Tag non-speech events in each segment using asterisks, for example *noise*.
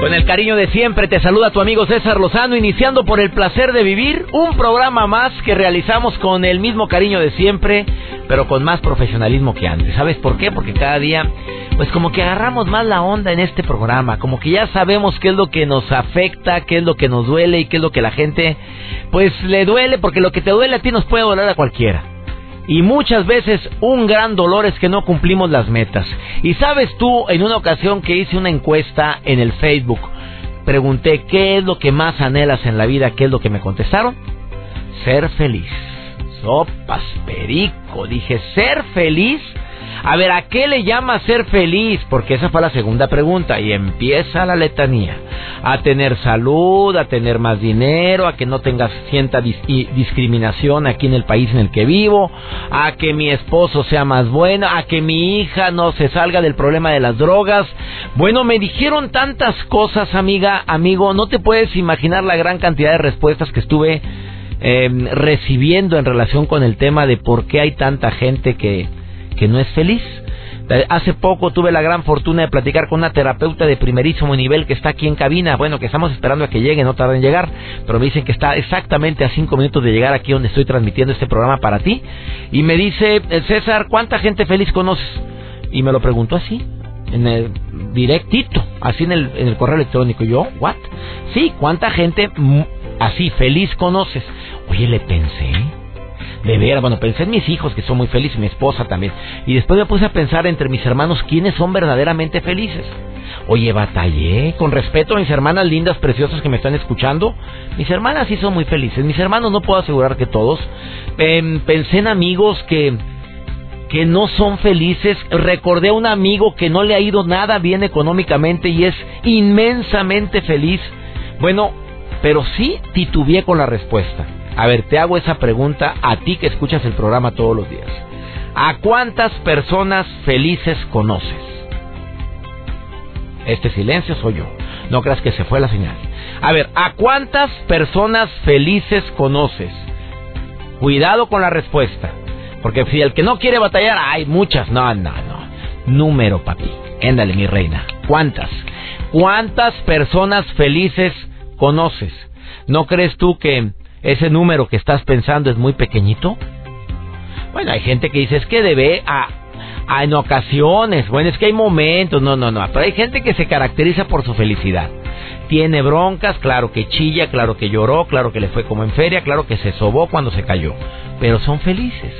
Con el cariño de siempre te saluda tu amigo César Lozano, iniciando por el placer de vivir, un programa más que realizamos con el mismo cariño de siempre, pero con más profesionalismo que antes. ¿Sabes por qué? Porque cada día, pues como que agarramos más la onda en este programa, como que ya sabemos qué es lo que nos afecta, qué es lo que nos duele y qué es lo que la gente, pues le duele, porque lo que te duele a ti nos puede doler a cualquiera. Y muchas veces un gran dolor es que no cumplimos las metas. Y sabes tú, en una ocasión que hice una encuesta en el Facebook, pregunté qué es lo que más anhelas en la vida, qué es lo que me contestaron. Ser feliz. Sopas, perico. Dije, ser feliz a ver, ¿a qué le llama ser feliz? Porque esa fue la segunda pregunta y empieza la letanía. A tener salud, a tener más dinero, a que no tengas cierta discriminación aquí en el país en el que vivo, a que mi esposo sea más bueno, a que mi hija no se salga del problema de las drogas. Bueno, me dijeron tantas cosas, amiga, amigo, no te puedes imaginar la gran cantidad de respuestas que estuve em, recibiendo en relación con el tema de por qué hay tanta gente que que no es feliz. Eh, hace poco tuve la gran fortuna de platicar con una terapeuta de primerísimo nivel que está aquí en cabina. Bueno, que estamos esperando a que llegue, no tarda en llegar, pero me dicen que está exactamente a cinco minutos de llegar aquí donde estoy transmitiendo este programa para ti. Y me dice, eh, César, ¿cuánta gente feliz conoces? Y me lo preguntó así, en el directito, así en el, en el correo electrónico. Yo, ¿what? Sí, ¿cuánta gente así feliz conoces? Oye, le pensé de ver, bueno, pensé en mis hijos que son muy felices, mi esposa también. Y después me puse a pensar entre mis hermanos quiénes son verdaderamente felices. Oye, batallé con respeto a mis hermanas lindas, preciosas que me están escuchando. Mis hermanas sí son muy felices. Mis hermanos no puedo asegurar que todos. Em, pensé en amigos que que no son felices. Recordé a un amigo que no le ha ido nada bien económicamente y es inmensamente feliz. Bueno, pero sí titubeé con la respuesta. A ver, te hago esa pregunta a ti que escuchas el programa todos los días. ¿A cuántas personas felices conoces? Este silencio soy yo. No creas que se fue la señal. A ver, ¿a cuántas personas felices conoces? Cuidado con la respuesta. Porque si el que no quiere batallar, hay muchas. No, no, no. Número, papi. Éndale, mi reina. ¿Cuántas? ¿Cuántas personas felices conoces? ¿No crees tú que ese número que estás pensando es muy pequeñito? Bueno, hay gente que dice, es que debe a, a, en ocasiones, bueno, es que hay momentos, no, no, no, pero hay gente que se caracteriza por su felicidad. Tiene broncas, claro que chilla, claro que lloró, claro que le fue como en feria, claro que se sobó cuando se cayó, pero son felices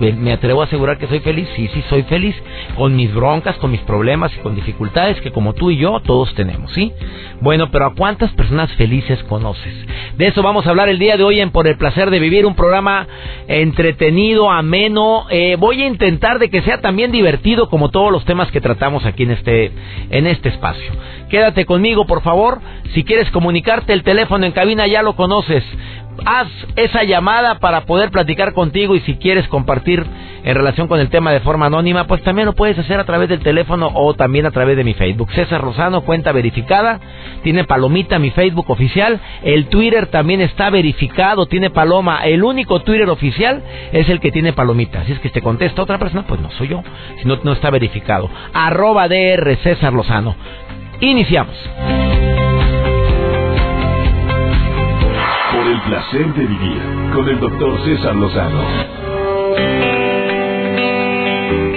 me atrevo a asegurar que soy feliz, sí, sí, soy feliz, con mis broncas, con mis problemas y con dificultades que como tú y yo todos tenemos, ¿sí? Bueno, pero ¿a cuántas personas felices conoces? De eso vamos a hablar el día de hoy en Por el Placer de Vivir, un programa entretenido, ameno. Eh, voy a intentar de que sea también divertido como todos los temas que tratamos aquí en este, en este espacio. Quédate conmigo, por favor. Si quieres comunicarte, el teléfono en cabina ya lo conoces haz esa llamada para poder platicar contigo y si quieres compartir en relación con el tema de forma anónima, pues también lo puedes hacer a través del teléfono o también a través de mi Facebook. César Rosano, cuenta verificada, tiene palomita mi Facebook oficial, el Twitter también está verificado, tiene paloma, el único Twitter oficial es el que tiene palomita. Si es que te contesta otra persona, pues no soy yo, si no, no está verificado. Arroba DR César Lozano. Iniciamos. Placer de vivir con el doctor César Lozano.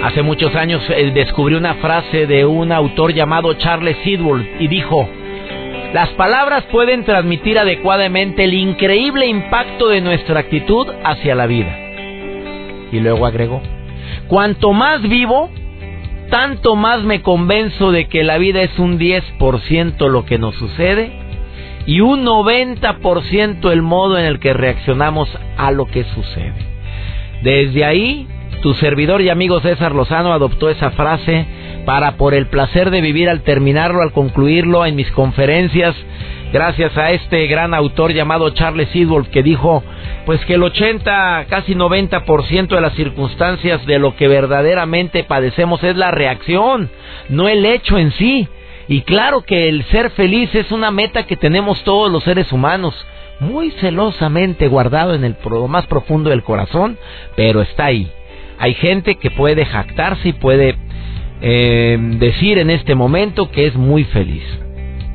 Hace muchos años descubrió una frase de un autor llamado Charles Sidwell y dijo, las palabras pueden transmitir adecuadamente el increíble impacto de nuestra actitud hacia la vida. Y luego agregó, cuanto más vivo, tanto más me convenzo de que la vida es un 10% lo que nos sucede y un 90% el modo en el que reaccionamos a lo que sucede. Desde ahí Tu servidor y amigo César Lozano adoptó esa frase para por el placer de vivir al terminarlo, al concluirlo en mis conferencias, gracias a este gran autor llamado Charles Sidwolf que dijo pues que el 80, casi 90% de las circunstancias de lo que verdaderamente padecemos es la reacción, no el hecho en sí. Y claro que el ser feliz es una meta que tenemos todos los seres humanos, muy celosamente guardado en el más profundo del corazón, pero está ahí. Hay gente que puede jactarse y puede eh, decir en este momento que es muy feliz.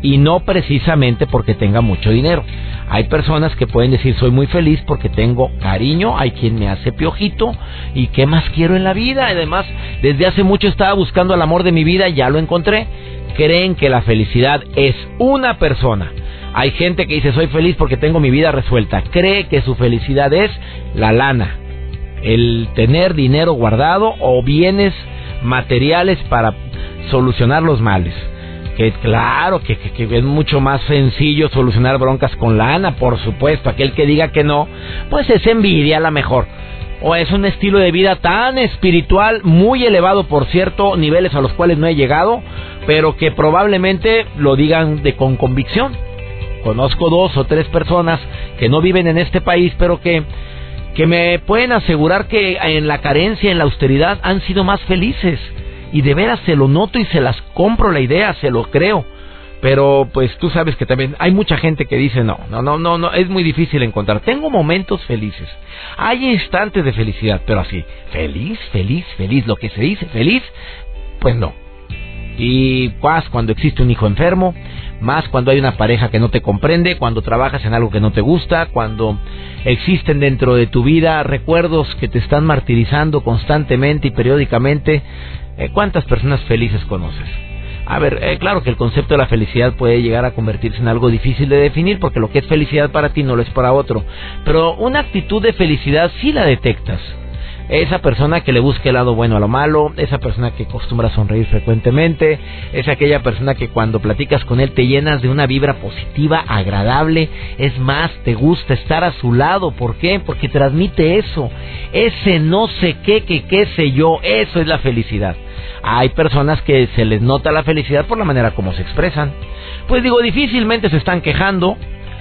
Y no precisamente porque tenga mucho dinero. Hay personas que pueden decir soy muy feliz porque tengo cariño, hay quien me hace piojito y qué más quiero en la vida. Además, desde hace mucho estaba buscando el amor de mi vida y ya lo encontré. Creen que la felicidad es una persona. Hay gente que dice soy feliz porque tengo mi vida resuelta. Cree que su felicidad es la lana, el tener dinero guardado o bienes materiales para solucionar los males. Que claro, que, es mucho más sencillo solucionar broncas con lana, por supuesto. Aquel que diga que no, pues es envidia a la mejor. O es un estilo de vida tan espiritual, muy elevado, por cierto, niveles a los cuales no he llegado, pero que probablemente lo digan de con convicción. Conozco dos o tres personas que no viven en este país, pero que que me pueden asegurar que en la carencia, en la austeridad, han sido más felices. Y de veras se lo noto y se las compro la idea, se lo creo. Pero pues tú sabes que también hay mucha gente que dice no, no, no, no, no, es muy difícil encontrar. Tengo momentos felices. Hay instantes de felicidad, pero así, feliz, feliz, feliz, lo que se dice feliz, pues no. Y pues cuando existe un hijo enfermo, más cuando hay una pareja que no te comprende, cuando trabajas en algo que no te gusta, cuando existen dentro de tu vida recuerdos que te están martirizando constantemente y periódicamente. Eh, ¿Cuántas personas felices conoces? A ver, eh, claro que el concepto de la felicidad puede llegar a convertirse en algo difícil de definir porque lo que es felicidad para ti no lo es para otro. Pero una actitud de felicidad sí la detectas esa persona que le busca el lado bueno a lo malo, esa persona que acostumbra a sonreír frecuentemente, es aquella persona que cuando platicas con él te llenas de una vibra positiva, agradable, es más, te gusta estar a su lado, ¿por qué? Porque transmite eso, ese no sé qué, que qué sé yo, eso es la felicidad. Hay personas que se les nota la felicidad por la manera como se expresan. Pues digo, difícilmente se están quejando,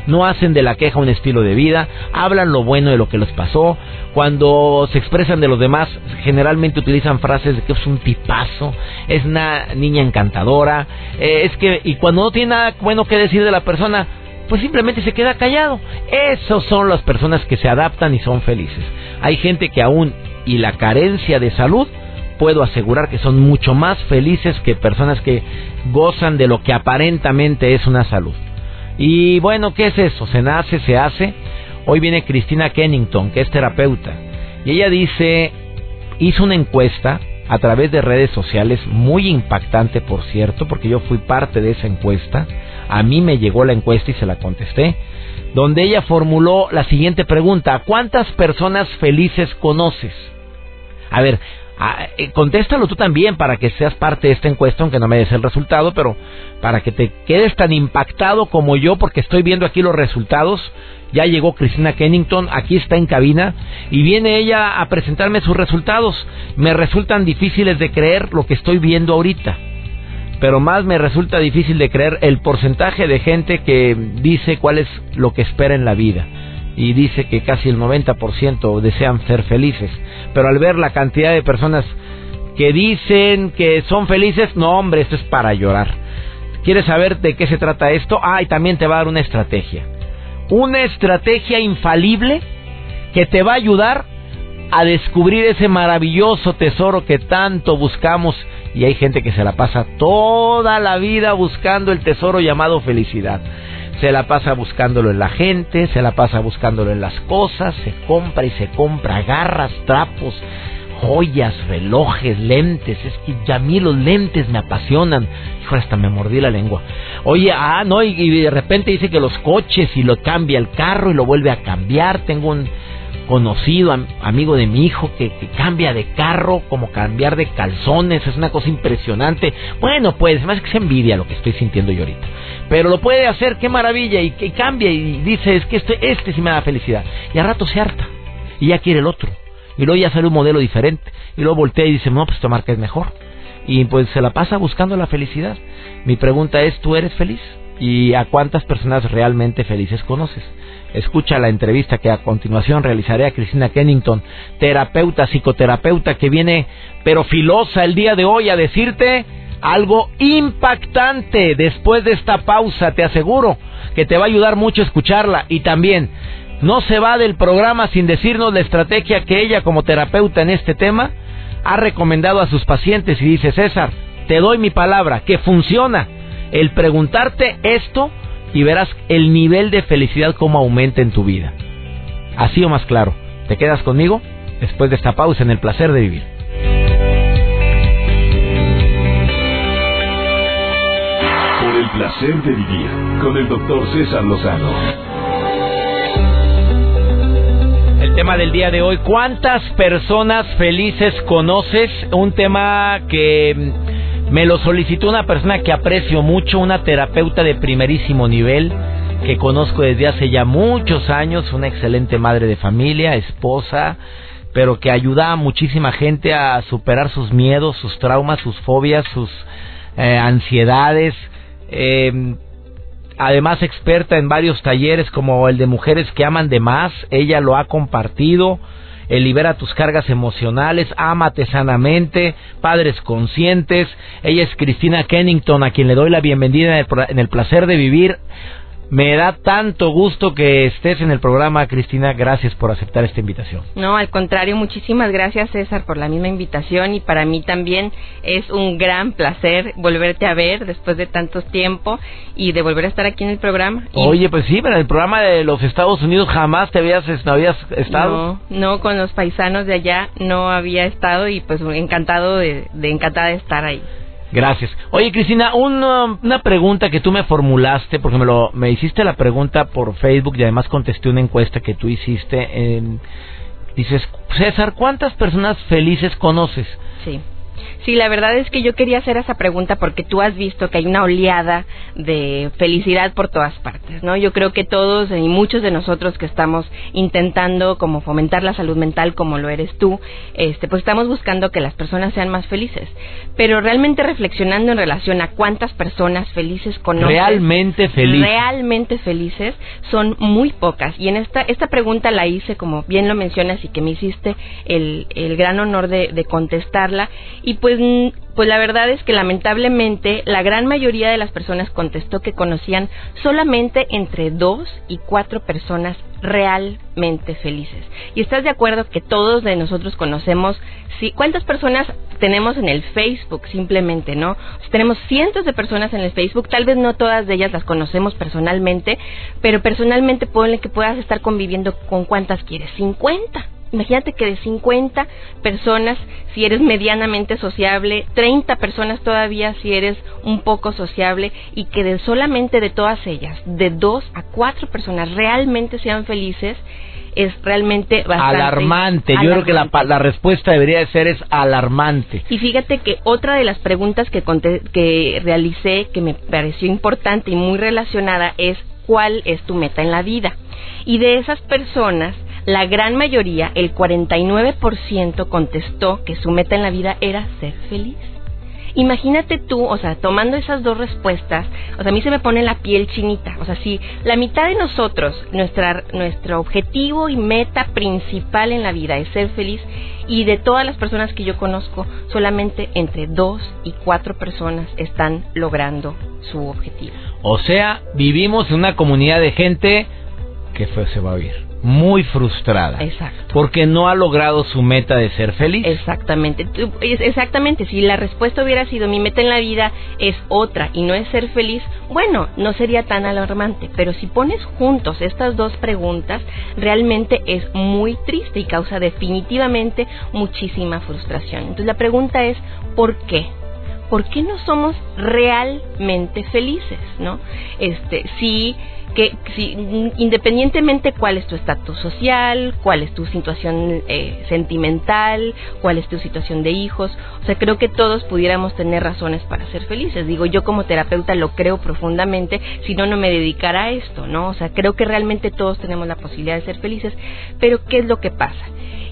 no hacen de la queja un estilo de vida, hablan lo bueno de lo que les pasó, cuando se expresan de los demás generalmente utilizan frases de que es un tipazo, es una niña encantadora, eh, es que y cuando no tiene nada bueno que decir de la persona, pues simplemente se queda callado. Esos son las personas que se adaptan y son felices. Hay gente que aún y la carencia de salud puedo asegurar que son mucho más felices que personas que gozan de lo que aparentemente es una salud. Y bueno, ¿qué es eso? Se nace, se hace. Hoy viene Cristina Kennington, que es terapeuta, y ella dice, hizo una encuesta a través de redes sociales, muy impactante por cierto, porque yo fui parte de esa encuesta, a mí me llegó la encuesta y se la contesté, donde ella formuló la siguiente pregunta, ¿cuántas personas felices conoces? A ver, Ah, eh, contéstalo tú también para que seas parte de esta encuesta, aunque no me des el resultado, pero para que te quedes tan impactado como yo, porque estoy viendo aquí los resultados. Ya llegó Cristina Kennington, aquí está en cabina, y viene ella a presentarme sus resultados. Me resultan difíciles de creer lo que estoy viendo ahorita, pero más me resulta difícil de creer el porcentaje de gente que dice cuál es lo que espera en la vida y dice que casi el 90% desean ser felices. Pero al ver la cantidad de personas que dicen que son felices, no hombre, esto es para llorar. ¿Quieres saber de qué se trata esto? Ah, y también te va a dar una estrategia. Una estrategia infalible que te va a ayudar a descubrir ese maravilloso tesoro que tanto buscamos y hay gente que se la pasa toda la vida buscando el tesoro llamado felicidad se la pasa buscándolo en la gente, se la pasa buscándolo en las cosas, se compra y se compra garras, trapos, joyas, relojes, lentes. Es que ya a mí los lentes me apasionan. Hijo, hasta me mordí la lengua. Oye, ah, no, y, de repente dice que los coches y lo cambia el carro y lo vuelve a cambiar. Tengo un conocido, amigo de mi hijo, que, cambia de carro como cambiar de calzones, es una cosa impresionante. Bueno, pues, más que se envidia lo que estoy sintiendo yo ahorita pero lo puede hacer, qué maravilla, y que cambia y dice, es que este, este sí me da felicidad. Y a rato se harta, y ya quiere el otro. Y luego ya sale un modelo diferente. Y luego voltea y dice, no, pues esta marca es mejor. Y pues se la pasa buscando la felicidad. Mi pregunta es, ¿tú eres feliz? ¿Y a cuántas personas realmente felices conoces? Escucha la entrevista que a continuación realizaré a Cristina Kennington, terapeuta, psicoterapeuta, que viene pero filosa el día de hoy a decirte algo impactante. Después de esta pausa, te aseguro que te va a ayudar mucho escucharla. Y también no se va del programa sin decirnos la estrategia que ella como terapeuta en este tema ha recomendado a sus pacientes. Y dice, César, te doy mi palabra, que funciona el preguntarte esto y verás el nivel de felicidad como aumenta en tu vida. Así o más claro, ¿te quedas conmigo? Después de esta pausa en el placer de vivir. Por el placer de vivir con el doctor César Lozano. El tema del día de hoy, ¿cuántas personas felices conoces? Un tema que me lo solicitó una persona que aprecio mucho, una terapeuta de primerísimo nivel que conozco desde hace ya muchos años, una excelente madre de familia, esposa, pero que ayuda a muchísima gente a superar sus miedos, sus traumas, sus fobias, sus eh, ansiedades. Eh, además experta en varios talleres como el de mujeres que aman de más, ella lo ha compartido el libera tus cargas emocionales, ámate sanamente, padres conscientes. Ella es Cristina Kennington, a quien le doy la bienvenida en el, placer de vivir. Me da tanto gusto que estés en el programa, Cristina. Gracias por aceptar esta invitación. No, al contrario, muchísimas gracias, César, por la misma invitación y para mí también es un gran placer volverte a ver después de tanto tiempo y de volver a estar aquí en el programa. Oye, pues sí, pero en el programa de los Estados Unidos jamás te habías, no habías estado. No, no, con los paisanos de allá no había estado y pues encantado de, de encantada de estar ahí. Gracias. Oye, Cristina, una, una, pregunta que tú me formulaste, porque me, lo, me hiciste la pregunta por Facebook y además contesté una encuesta que tú hiciste. Dices, César, ¿cuántas personas felices conoces? Sí. Sí, la verdad es que yo quería hacer esa pregunta porque tú has visto que hay una oleada de felicidad por todas partes, ¿no? Yo creo que todos y muchos de nosotros que estamos intentando como fomentar la salud mental como lo eres tú, este pues estamos buscando que las personas sean más felices, pero realmente reflexionando en relación a cuántas personas felices conoces, realmente felices, realmente felices son muy pocas. Y en esta esta pregunta la hice como bien lo mencionas y que me hiciste el, el gran honor de, de contestarla. Y pues pues, pues la verdad es que lamentablemente la gran mayoría de las personas contestó que conocían solamente entre dos y cuatro personas realmente felices. Y estás de acuerdo que todos de nosotros conocemos, sí, ¿cuántas personas tenemos en el Facebook simplemente, no? tenemos cientos de personas en el Facebook, tal vez no todas de ellas las conocemos personalmente, pero personalmente ponle que puedas estar conviviendo con cuántas quieres, 50 Imagínate que de 50 personas, si eres medianamente sociable, 30 personas todavía si eres un poco sociable, y que de solamente de todas ellas, de dos a cuatro personas realmente sean felices, es realmente bastante alarmante. Yo creo que la, la, respuesta debería de ser es alarmante. Y fíjate que otra de las preguntas que, que realicé que me pareció importante y muy relacionada es cuál es tu meta en la vida. Y de esas personas, la gran mayoría, el 49%, contestó que su meta en la vida era ser feliz. Imagínate tú, o sea, tomando esas dos respuestas, o sea, a mí se me pone la piel chinita. O sea, si la mitad de nosotros, nuestra, nuestro objetivo y meta principal en la vida es ser feliz, y de todas las personas que yo conozco, solamente entre dos y cuatro personas están logrando su objetivo. O sea, vivimos en una comunidad de gente que se va a oír muy frustrada. Exacto. Porque no ha logrado su meta de ser feliz. Exactamente. Exactamente. Si la respuesta hubiera sido mi meta en la vida es otra y no es ser feliz, bueno, no sería tan alarmante. Pero si pones juntos estas dos preguntas, realmente es muy triste y causa definitivamente muchísima frustración. Entonces la pregunta es, ¿por qué? ¿por qué no somos realmente felices, no? Este, sí que si, independientemente cuál es tu estatus social, cuál es tu situación eh, sentimental, cuál es tu situación de hijos, o sea, creo que todos pudiéramos tener razones para ser felices. Digo, yo como terapeuta lo creo profundamente, si no, no me dedicara a esto, ¿no? O sea, creo que realmente todos tenemos la posibilidad de ser felices, pero ¿qué es lo que pasa?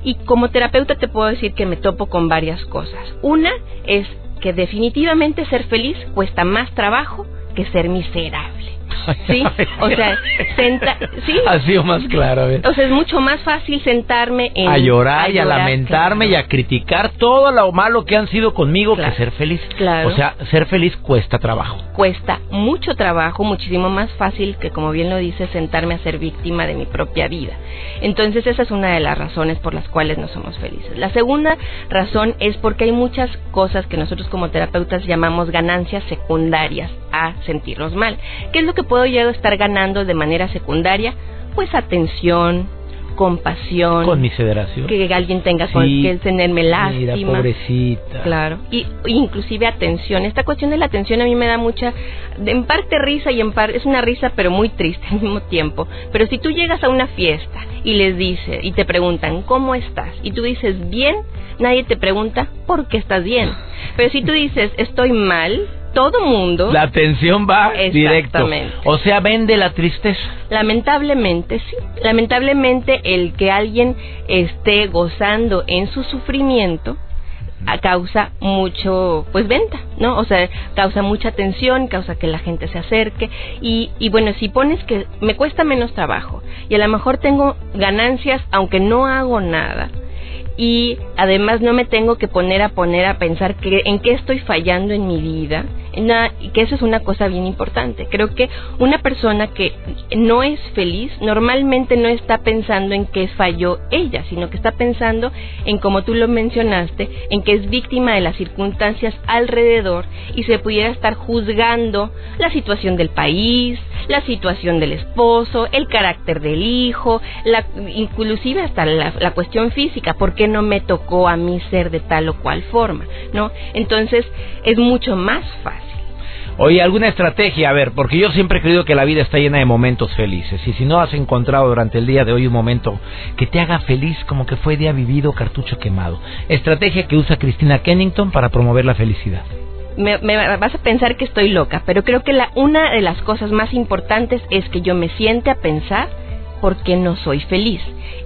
Y como terapeuta te puedo decir que me topo con varias cosas. Una es que definitivamente ser feliz cuesta más trabajo que ser miserable. *laughs* Sí, o sea, senta, sí. Ha sido más claro. O sea, es mucho más fácil sentarme en, a llorar y a lamentarme y a criticar todo lo malo que han sido conmigo que ser feliz. Claro. O sea, ser feliz cuesta trabajo. Cuesta mucho trabajo, muchísimo más fácil que, como bien lo dice, sentarme a ser víctima de mi propia vida. Entonces, esa es una de las razones por las cuales no somos felices. La segunda razón es porque hay muchas cosas que nosotros como terapeutas llamamos ganancias secundarias a sentirnos mal. ¿Qué es lo que puedo yo estar ganando de manera secundaria? Pues atención, compasión, conmiseración, que alguien tenga con que tenerme lástima, mira, pobrecita, claro, y inclusive atención. Esta cuestión de la atención a mí me da mucha, en parte risa y en parte es una risa pero muy triste *laughs* al mismo tiempo. Pero si tú llegas a una fiesta y les dice y te preguntan cómo estás y tú dices bien, nadie te pregunta por qué estás bien. Pero si tú dices estoy mal, todo mundo. La atención va directo. O sea, vende la tristeza. Lamentablemente, sí. Lamentablemente, el que alguien esté gozando en su sufrimiento causa mucho, pues venta, ¿no? O sea, causa mucha tensión, causa que la gente se acerque y, y bueno, si pones que me cuesta menos trabajo y a lo mejor tengo ganancias aunque no hago nada, y además no me tengo que poner a poner a pensar que, en qué estoy fallando en mi vida, que eso es una cosa bien importante. Creo que una persona que no es feliz normalmente no está pensando en qué falló ella, sino que está pensando en, como tú lo mencionaste, en que es víctima de las circunstancias alrededor y se pudiera estar juzgando la situación del país, la situación del esposo, el carácter del hijo, la, inclusive hasta la, la cuestión física, ¿por qué no me tocó a mí ser de tal o cual forma? ¿No? Entonces es mucho más fácil Oye, ¿alguna estrategia? A ver, porque yo siempre he creído que la vida está llena de momentos felices. Y si no has encontrado durante el día de hoy un momento que te haga feliz como que fue día vivido, cartucho quemado. Estrategia que usa Cristina Kennington para promover la felicidad. Me, vas a pensar que estoy loca, pero creo que la, una de las cosas más importantes es que yo me siente a pensar por qué no soy feliz.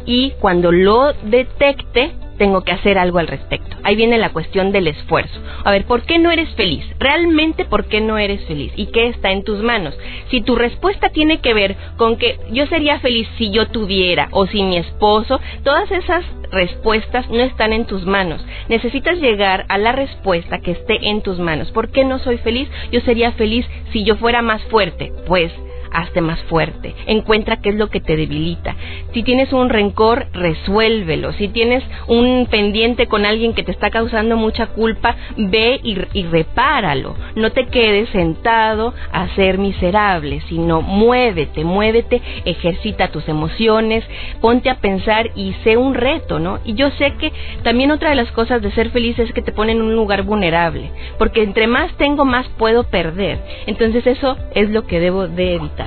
Y cuando lo detecte, tengo que hacer algo al respecto. Ahí viene la cuestión del esfuerzo. A ver, ¿por qué no eres feliz? Realmente, ¿por qué no eres feliz? ¿Y qué está en tus manos? Si tu respuesta tiene que ver con que yo sería feliz si yo tuviera o si mi esposo, todas esas respuestas no están en tus manos. Necesitas llegar a la respuesta que esté en tus manos. ¿Por qué no soy feliz? Yo sería feliz si yo fuera más fuerte. Pues hazte más fuerte, encuentra qué es lo que te debilita. Si tienes un rencor, resuélvelo. Si tienes un pendiente con alguien que te está causando mucha culpa, ve y, repáralo. No te quedes sentado a ser miserable, sino muévete, muévete, ejercita tus emociones, ponte a pensar y sé un reto, ¿no? Y yo sé que también otra de las cosas de ser feliz es que te ponen en un lugar vulnerable, porque entre más tengo, más puedo perder. Entonces eso es lo que debo de evitar.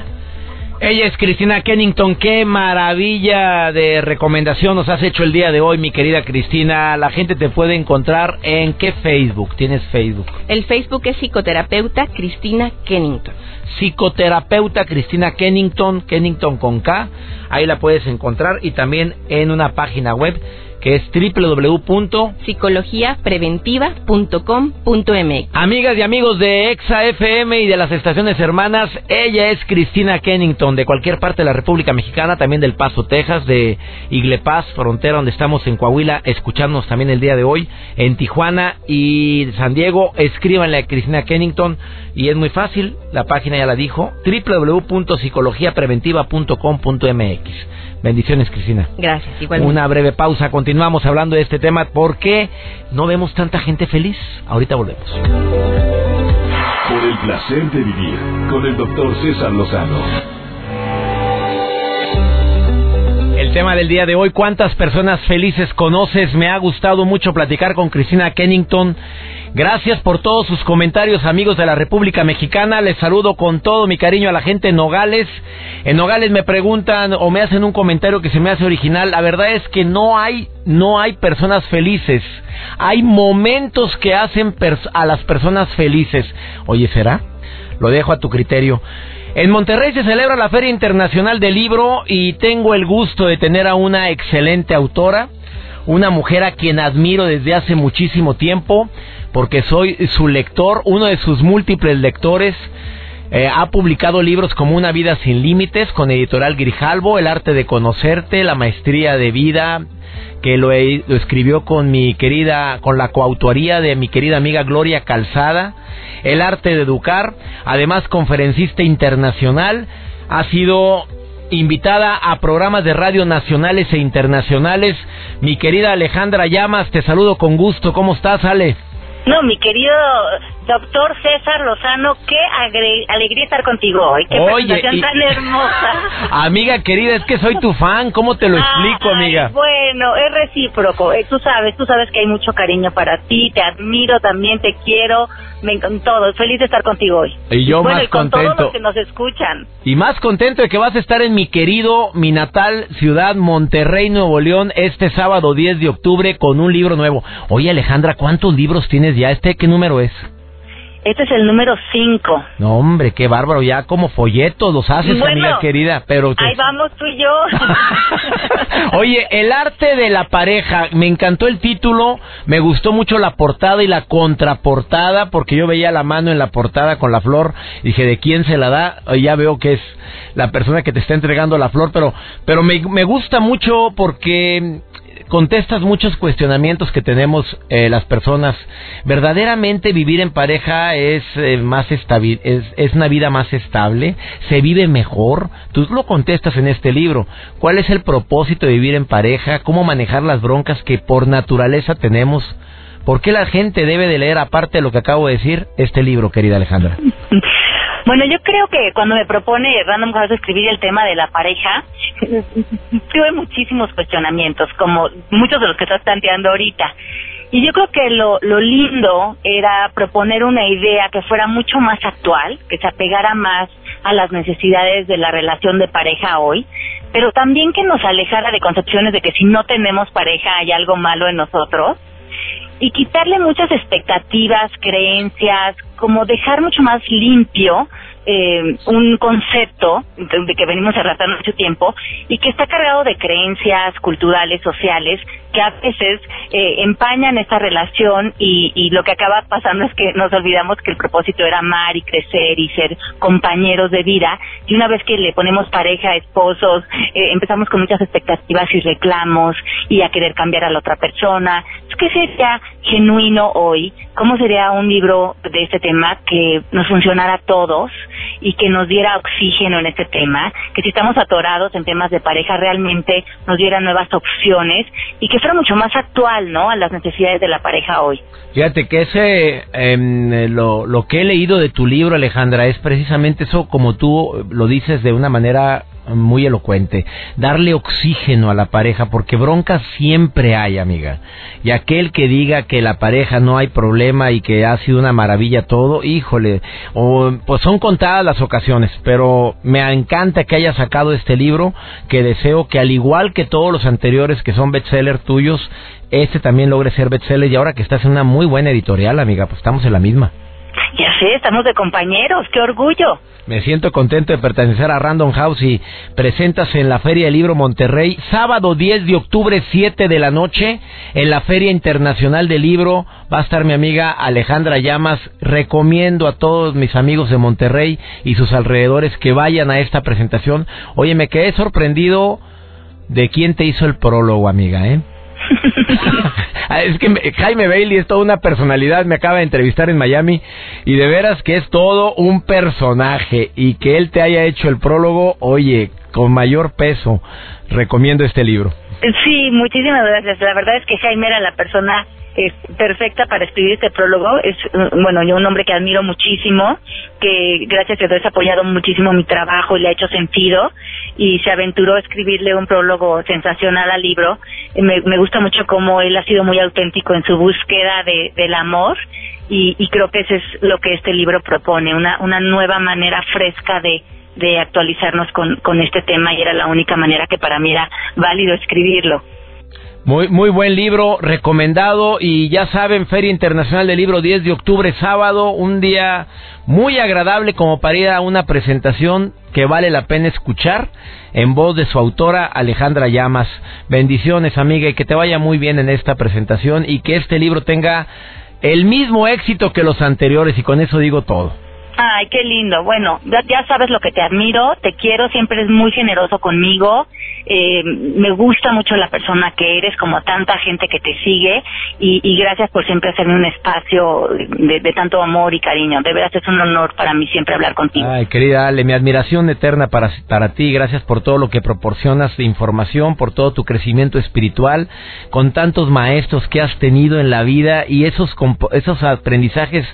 Ella es Cristina Kennington. Qué maravilla de recomendación nos has hecho el día de hoy, mi querida Cristina. La gente te puede encontrar en qué Facebook. ¿Tienes Facebook? El Facebook es psicoterapeuta Cristina Kennington. Psicoterapeuta Cristina Kennington, Kennington con K. Ahí la puedes encontrar y también en una página web que es www.psicologiapreventiva.com.mx. Amigas y amigos de Exa FM y de las estaciones hermanas, ella es Cristina Kennington, de cualquier parte de la República Mexicana, también del Paso, Texas, de Iglepaz, frontera donde estamos en Coahuila, escuchándonos también el día de hoy, en Tijuana y San Diego, escríbanle a Cristina Kennington y es muy fácil, la página ya la dijo, www.psicologiapreventiva.com.mx. Bendiciones, Cristina. Gracias, igualmente. Una breve pausa, continuamos hablando de este tema. ¿Por qué no vemos tanta gente feliz? Ahorita volvemos. Por el placer de vivir con el doctor César Lozano El tema del día de hoy, ¿cuántas personas felices conoces? Me ha gustado mucho platicar con Cristina Kennington. Gracias por todos sus comentarios, amigos de la República Mexicana. Les saludo con todo mi cariño a la gente en Nogales. En Nogales me preguntan o me hacen un comentario que se me hace original. La verdad es que no hay, no hay personas felices. Hay momentos que hacen a las personas felices. Oye, ¿será? Lo dejo a tu criterio. En Monterrey se celebra la Feria Internacional del Libro y tengo el gusto de tener a una excelente autora, una mujer a quien admiro desde hace muchísimo tiempo, porque soy su lector, uno de sus múltiples lectores. Eh, ha publicado libros como Una vida sin límites con editorial Grijalbo, El arte de conocerte, La maestría de vida, que lo, lo, escribió con mi querida, con la coautoría de mi querida amiga Gloria Calzada, El arte de educar, además conferencista internacional, ha sido invitada a programas de radio nacionales e internacionales. Mi querida Alejandra Llamas, te saludo con gusto. ¿Cómo estás, Ale? No, mi querido doctor César Lozano, qué alegría estar contigo hoy. Qué presentación tan hermosa. *laughs* Amiga querida, es que soy tu fan. ¿Cómo te lo explico, amiga? Bueno, es recíproco. Eh, tú sabes, tú sabes que hay mucho cariño para ti. Te admiro también, te quiero. Me encantó. Feliz de estar contigo hoy. Y yo más con todos los que nos escuchan. Y más contento de que vas a estar en mi querido, mi natal ciudad, Monterrey, Nuevo León, este sábado 10 de octubre con un libro nuevo. Oye, Alejandra, ¿cuántos libros tienes ya? ¿Este qué número es? Este es el número 5. No, hombre, qué bárbaro. Ya como folletos los haces, amiga querida. Pero Ahí vamos tú y yo. *laughs* Oye, el arte de la pareja. Me encantó el título. Me gustó mucho la portada y la contraportada. Porque yo veía la mano en la portada con la flor. Dije, ¿de quién se la da? Ya veo que es la persona que te está entregando la flor. Pero, pero me, me gusta mucho porque contestas muchos cuestionamientos que tenemos eh, las personas. ¿Verdaderamente vivir en pareja es eh, más es, es una vida más estable? ¿Se vive mejor? Tú lo contestas en este libro. ¿Cuál es el propósito de vivir en pareja? ¿Cómo manejar las broncas que por naturaleza tenemos? ¿Por qué la gente debe de leer, aparte de lo que acabo de decir, este libro, querida Alejandra? *laughs* Bueno, yo creo que cuando me propone Random House escribir el tema de la pareja, *laughs* tuve muchísimos cuestionamientos, como muchos de los que estás planteando ahorita. Y yo creo que lo, lo lindo era proponer una idea que fuera mucho más actual, que se apegara más a las necesidades de la relación de pareja hoy, pero también que nos alejara de concepciones de que si no tenemos pareja hay algo malo en nosotros y quitarle muchas expectativas, creencias, como dejar mucho más limpio eh, un concepto de que venimos arrastrando mucho tiempo y que está cargado de creencias culturales, sociales, que a veces eh, empañan esta relación y, y lo que acaba pasando es que nos olvidamos que el propósito era amar y crecer y ser compañeros de vida y una vez que le ponemos pareja, esposos, eh, empezamos con muchas expectativas y reclamos y a querer cambiar a la otra persona. ¿Qué sería genuino hoy? ¿Cómo sería un libro de este tema que nos funcionara a todos y que nos diera oxígeno en este tema? Que si estamos atorados en temas de pareja realmente nos diera nuevas opciones y que mucho más actual, ¿no? A las necesidades de la pareja hoy. Fíjate que ese, em, lo, lo que he leído de tu libro, Alejandra, es precisamente eso, como tú lo dices de una manera muy elocuente, darle oxígeno a la pareja, porque broncas siempre hay, amiga. Y aquel que diga que la pareja no hay problema y que ha sido una maravilla todo, híjole, o, pues son contadas las ocasiones, pero me encanta que haya sacado este libro, que deseo que al igual que todos los anteriores que son bestseller tuyos, este también logre ser bestseller y ahora que estás en una muy buena editorial, amiga, pues estamos en la misma. Ya sé, estamos de compañeros, qué orgullo. Me siento contento de pertenecer a Random House y presentas en la Feria del Libro Monterrey, sábado 10 de octubre, 7 de la noche, en la Feria Internacional del Libro. Va a estar mi amiga Alejandra Llamas. Recomiendo a todos mis amigos de Monterrey y sus alrededores que vayan a esta presentación. Oye, me quedé sorprendido de quién te hizo el prólogo, amiga, ¿eh? *laughs* Ah, es que Jaime Bailey es toda una personalidad, me acaba de entrevistar en Miami y de veras que es todo un personaje y que él te haya hecho el prólogo, oye, con mayor peso, recomiendo este libro. Sí, muchísimas gracias. La verdad es que Jaime era la persona es perfecta para escribir este prólogo. Es, mm, bueno, yo un hombre que admiro muchísimo, que gracias a Dios ha apoyado muchísimo mi trabajo y le ha hecho sentido y se aventuró a escribirle un prólogo sensacional al libro. Me, me gusta mucho cómo él ha sido muy auténtico en su búsqueda de, del amor y, y creo que eso es lo que este libro propone, una, una nueva manera fresca de, de actualizarnos con, con este tema y era la única manera que para mí era válido escribirlo. Muy, muy buen libro, recomendado y ya saben, Feria Internacional del Libro 10 de octubre, sábado, un día muy agradable como para una presentación que vale la pena escuchar en voz de su autora Alejandra Llamas. Bendiciones amiga y que te vaya muy bien en esta presentación y que este libro tenga el mismo éxito que los anteriores y con eso digo todo. Ay, qué lindo. Bueno, ya, sabes lo que te admiro, te quiero, siempre eres muy generoso conmigo. Eh, me gusta mucho la persona que eres, como tanta gente que te sigue, y, gracias por siempre hacerme un espacio de, tanto amor y cariño. De veras es un honor para mí siempre hablar contigo. Ay, querida Ale, mi admiración eterna para, para ti. Gracias por todo lo que proporcionas de información, por todo tu crecimiento espiritual, con tantos maestros que has tenido en la vida y esos, esos aprendizajes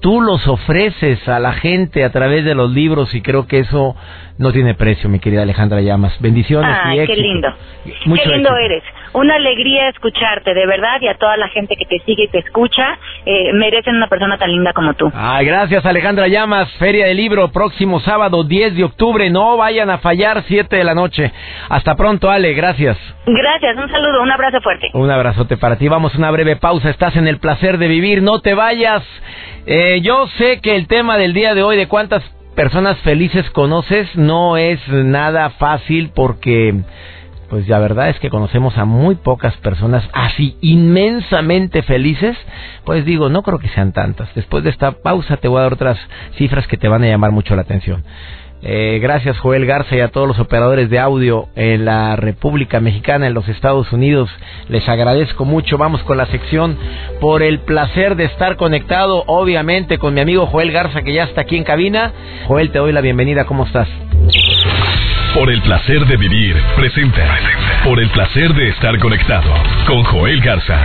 tú los ofreces a la gente a través de los libros y creo que eso no tiene precio, mi querida Alejandra Llamas. Bendiciones y Ay, qué lindo. Mucho qué lindo éxito. eres. Una alegría escucharte, de verdad, y a toda la gente que te sigue y te escucha, eh, merecen una persona tan linda como tú. Ay, gracias Alejandra Llamas, Feria del Libro, próximo sábado 10 de octubre, no vayan a fallar 7 de la noche. Hasta pronto Ale, gracias. Gracias, un saludo, un abrazo fuerte. Un abrazote para ti. Vamos a una breve pausa. Estás en el placer de vivir. No te vayas. Eh, yo sé que el tema del día de hoy, de cuántas personas felices conoces, no es nada fácil porque, pues la verdad es que conocemos a muy pocas personas así inmensamente felices. Pues digo, no creo que sean tantas. Después de esta pausa te voy a dar otras cifras que te van a llamar mucho la atención. Eh, gracias Joel Garza y a todos los operadores de audio en la República Mexicana, en los Estados Unidos. Les agradezco mucho. Vamos con la sección por el placer de estar conectado, obviamente, con mi amigo Joel Garza que ya está aquí en cabina. Joel, te doy la bienvenida. ¿Cómo estás? Por el placer de vivir, presenta. Por el placer de estar conectado con Joel Garza.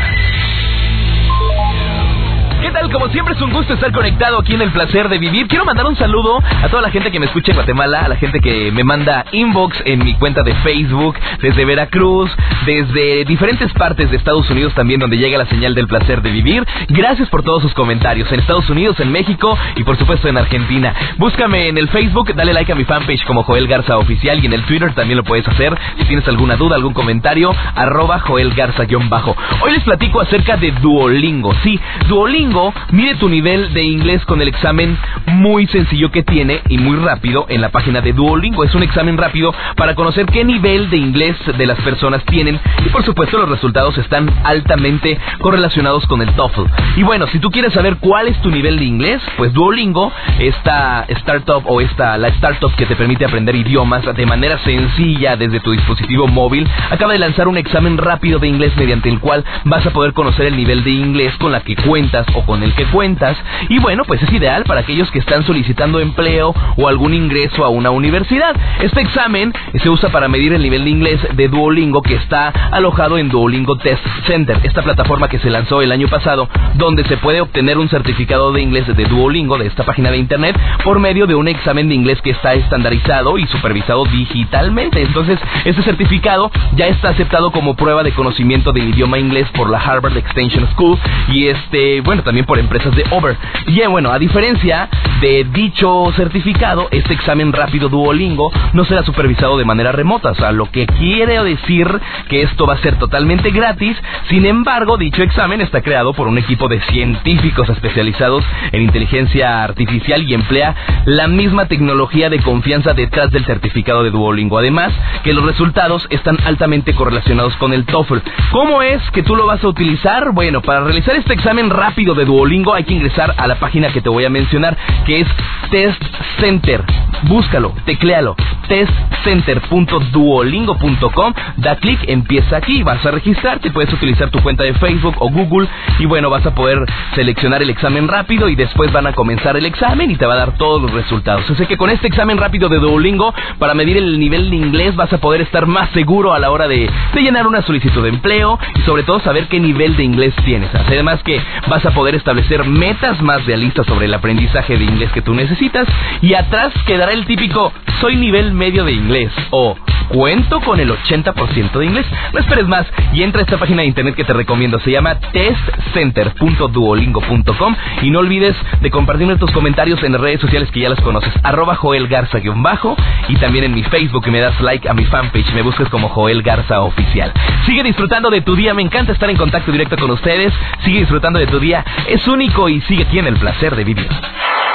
Como siempre es un gusto estar conectado aquí en el placer de vivir. Quiero mandar un saludo a toda la gente que me escucha en Guatemala, a la gente que me manda inbox en mi cuenta de Facebook, desde Veracruz, desde diferentes partes de Estados Unidos también donde llega la señal del placer de vivir. Gracias por todos sus comentarios en Estados Unidos, en México y por supuesto en Argentina. Búscame en el Facebook, dale like a mi fanpage como Joel Garza Oficial y en el Twitter también lo puedes hacer. Si tienes alguna duda, algún comentario, arroba Joel Garza-bajo. Hoy les platico acerca de Duolingo. Sí, Duolingo mide tu nivel de inglés con el examen muy sencillo que tiene y muy rápido en la página de Duolingo. Es un examen rápido para conocer qué nivel de inglés de las personas tienen y por supuesto los resultados están altamente correlacionados con el TOEFL. Y bueno, si tú quieres saber cuál es tu nivel de inglés, pues Duolingo, esta startup o esta la startup que te permite aprender idiomas de manera sencilla desde tu dispositivo móvil, acaba de lanzar un examen rápido de inglés mediante el cual vas a poder conocer el nivel de inglés con la que cuentas o con el que cuentas. Y bueno, pues es ideal para aquellos que están solicitando empleo o algún ingreso a una universidad. Este examen se usa para medir el nivel de inglés de Duolingo que está alojado en Duolingo Test Center, esta plataforma que se lanzó el año pasado, donde se puede obtener un certificado de inglés de Duolingo de esta página de internet por medio de un examen de inglés que está estandarizado y supervisado digitalmente. Entonces, este certificado ya está aceptado como prueba de conocimiento del idioma inglés por la Harvard Extension School y este, bueno, también por empresas de Over. Y eh, bueno, a diferencia de dicho certificado, este examen rápido Duolingo no será supervisado de manera remota, o sea, lo que quiere decir que esto va a ser totalmente gratis. Sin embargo, dicho examen está creado por un equipo de científicos especializados en inteligencia artificial y emplea la misma tecnología de confianza detrás del certificado de Duolingo. Además, que los resultados están altamente correlacionados con el TOEFL. ¿Cómo es que tú lo vas a utilizar? Bueno, para realizar este examen rápido de Duolingo hay que ingresar a la página que te voy a mencionar, que es Test Center. Búscalo, tecléalo. testcenter.duolingo.com. Da clic, empieza aquí, vas a registrarte, puedes utilizar tu cuenta de Facebook o Google y bueno, vas a poder seleccionar el examen rápido y después van a comenzar el examen y te va a dar todos los resultados. Así que con este examen rápido de Duolingo, para medir el nivel de inglés, vas a poder estar más seguro a la hora de, de llenar una solicitud de empleo y sobre todo saber qué nivel de inglés tienes. Además que vas a poder establecer metas más realistas sobre el aprendizaje de inglés que tú necesitas y atrás quedará el típico soy nivel medio de inglés o cuento con el 80% de inglés. No esperes más y entra a esta página de internet que te recomiendo. Se llama testcenter.duolingo.com y no olvides de compartirme tus comentarios en las redes sociales que ya las conoces. Arroba Joel Garza-bajo y también en mi Facebook que me das like a mi fanpage. Me busques como Joel Garza Oficial. Sigue disfrutando de tu día. Me encanta estar en contacto directo con ustedes. Sigue disfrutando de tu día. Es único y sigue en el placer de vivir.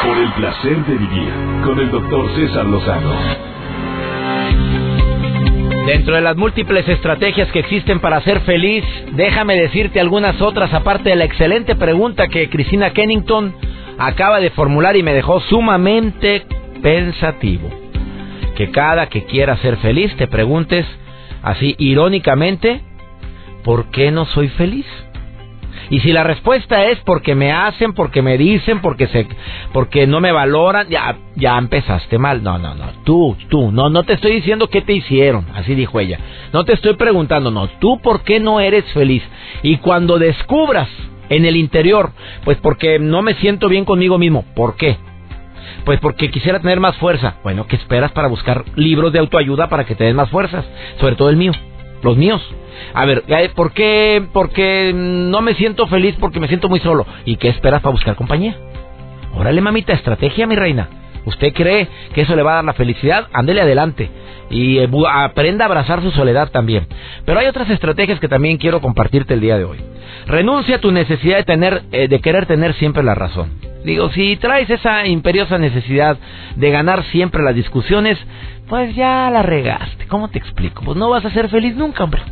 Por el placer de vivir con el doctor César Lozano. Dentro de las múltiples estrategias que existen para ser feliz, déjame decirte algunas otras, aparte de la excelente pregunta que Cristina Kennington acaba de formular y me dejó sumamente pensativo. Que cada que quieras ser feliz te preguntes, así irónicamente, ¿por qué no soy feliz? Y si la respuesta es porque me hacen, porque me dicen, porque se, porque no me valoran, ya, ya empezaste mal. No, no, no. Tú, tú, no, no te estoy diciendo qué te hicieron. Así dijo ella. No te estoy preguntando, no. Tú, ¿por qué no eres feliz? Y cuando descubras en el interior, pues porque no me siento bien conmigo mismo. ¿Por qué? Pues porque quisiera tener más fuerza. Bueno, ¿qué esperas para buscar libros de autoayuda para que te den más fuerzas? Sobre todo el mío, los míos. A ver, eh, ¿por qué? Porque no me siento feliz porque me siento muy solo. ¿Y qué esperas para buscar compañía? Órale, mamita, estrategia, mi reina. ¿Usted cree que eso le va a dar la felicidad? Ándele adelante. Y eh, aprenda a abrazar su soledad también. Pero hay otras estrategias que también quiero compartirte el día de hoy. Renuncia a tu necesidad de tener, eh, de querer tener siempre la razón. Digo, si traes esa imperiosa necesidad de ganar siempre las discusiones, pues ya la regaste. ¿Cómo te explico? Pues no vas a ser feliz nunca, hombre.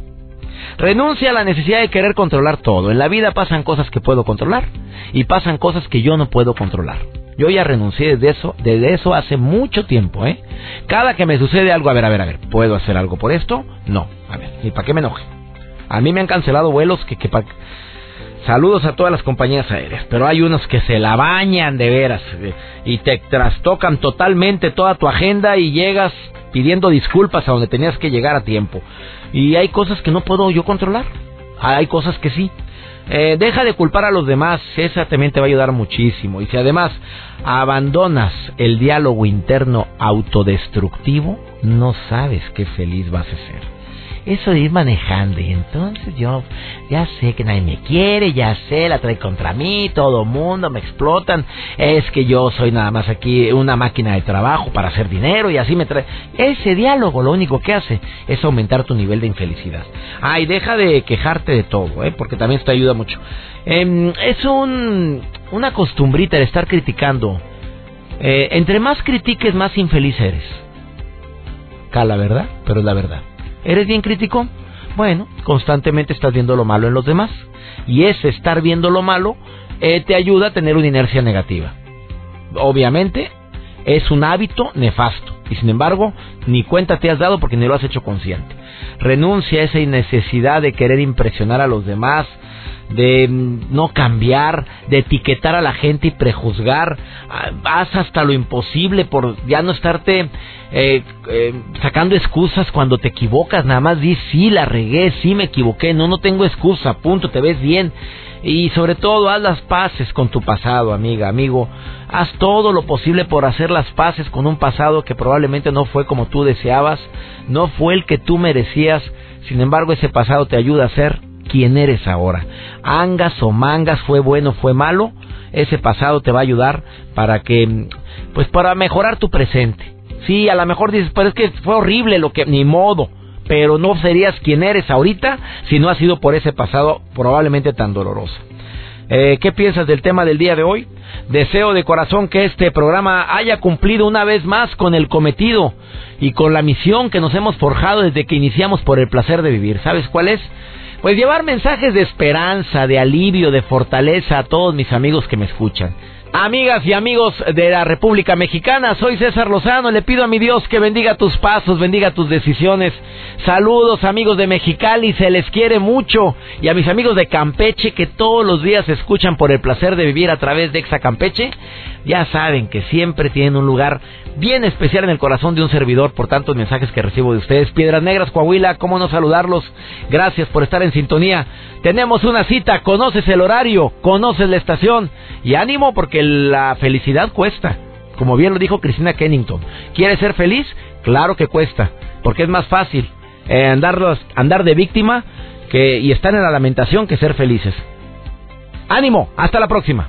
Renuncia a la necesidad de querer controlar todo. En la vida pasan cosas que puedo controlar y pasan cosas que yo no puedo controlar. Yo ya renuncié desde eso, desde eso hace mucho tiempo, ¿eh? Cada que me sucede algo, a ver, a ver, a ver, ¿puedo hacer algo por esto? No, a ver, ¿y para qué me enoje? A mí me han cancelado vuelos que, que Saludos a todas las compañías aéreas, pero hay unos que se la bañan de veras eh, y te trastocan totalmente toda tu agenda y llegas pidiendo disculpas a donde tenías que llegar a tiempo. Y hay cosas que no puedo yo controlar. Hay cosas que sí. Eh, deja de culpar a los demás, esa también te va a ayudar muchísimo. Y si además abandonas el diálogo interno autodestructivo, no sabes qué feliz vas a ser eso de ir manejando. Y entonces yo ya sé que nadie me quiere, ya sé, la trae contra mí, todo mundo me explotan. Es que yo soy nada más aquí una máquina de trabajo para hacer dinero y así me trae. Ese diálogo lo único que hace es aumentar tu nivel de infelicidad. Ay, deja de quejarte de todo, ¿eh? porque también esto ayuda mucho. Eh, es un, una costumbrita el estar criticando. Eh, entre más critiques, más infeliz eres. Cala, ¿verdad? Pero es la verdad. ¿Eres bien crítico? Bueno, constantemente estás viendo lo malo en los demás. Y ese estar viendo lo malo eh, te ayuda a tener una inercia negativa. Obviamente, es un hábito nefasto. Y sin embargo, ni cuenta te has dado porque ni lo has hecho consciente. Renuncia a esa necesidad de querer impresionar a los demás, de mm, no cambiar, de etiquetar a la gente y prejuzgar. Ah, haz hasta lo imposible por ya no estarte eh, eh, sacando excusas cuando te equivocas. Nada más di, sí, la regué, sí me equivoqué, no, no tengo excusa, punto, te ves bien. Y sobre todo, haz las paces con tu pasado, amiga, amigo. Haz todo lo posible por hacer las paces con un pasado que probablemente no fue como tú deseabas, no fue el que tú merecías. Sin embargo, ese pasado te ayuda a ser quién eres ahora. Angas o mangas, fue bueno, fue malo, ese pasado te va a ayudar para que, pues para mejorar tu presente. Sí, a lo mejor dices, pero es que fue horrible lo que, ni modo, pero no serías quien eres ahorita si no ha sido por ese pasado probablemente tan doloroso. Eh, ¿Qué piensas del tema del día de hoy? Deseo de corazón que este programa haya cumplido una vez más con el cometido y con la misión que nos hemos forjado desde que iniciamos por el placer de vivir. ¿Sabes cuál es? Pues llevar mensajes de esperanza, de alivio, de fortaleza a todos mis amigos que me escuchan. Amigas y amigos de la República Mexicana, soy César Lozano, le pido a mi Dios que bendiga tus pasos, bendiga tus decisiones. Saludos amigos de Mexicali, se les quiere mucho. Y a mis amigos de Campeche que todos los días escuchan por el placer de vivir a través de Exa Campeche, ya saben que siempre tienen un lugar bien especial en el corazón de un servidor por tantos mensajes que recibo de ustedes. Piedras Negras, Coahuila, cómo no saludarlos. Gracias por estar en sintonía. Tenemos una cita, conoces el horario, conoces la estación y ánimo porque la felicidad cuesta. Como bien lo dijo Cristina Kennington. ¿Quieres ser feliz? Claro que cuesta, porque es más fácil eh, andar, andar de víctima que, y estar en la lamentación que ser felices. Ánimo, hasta la próxima.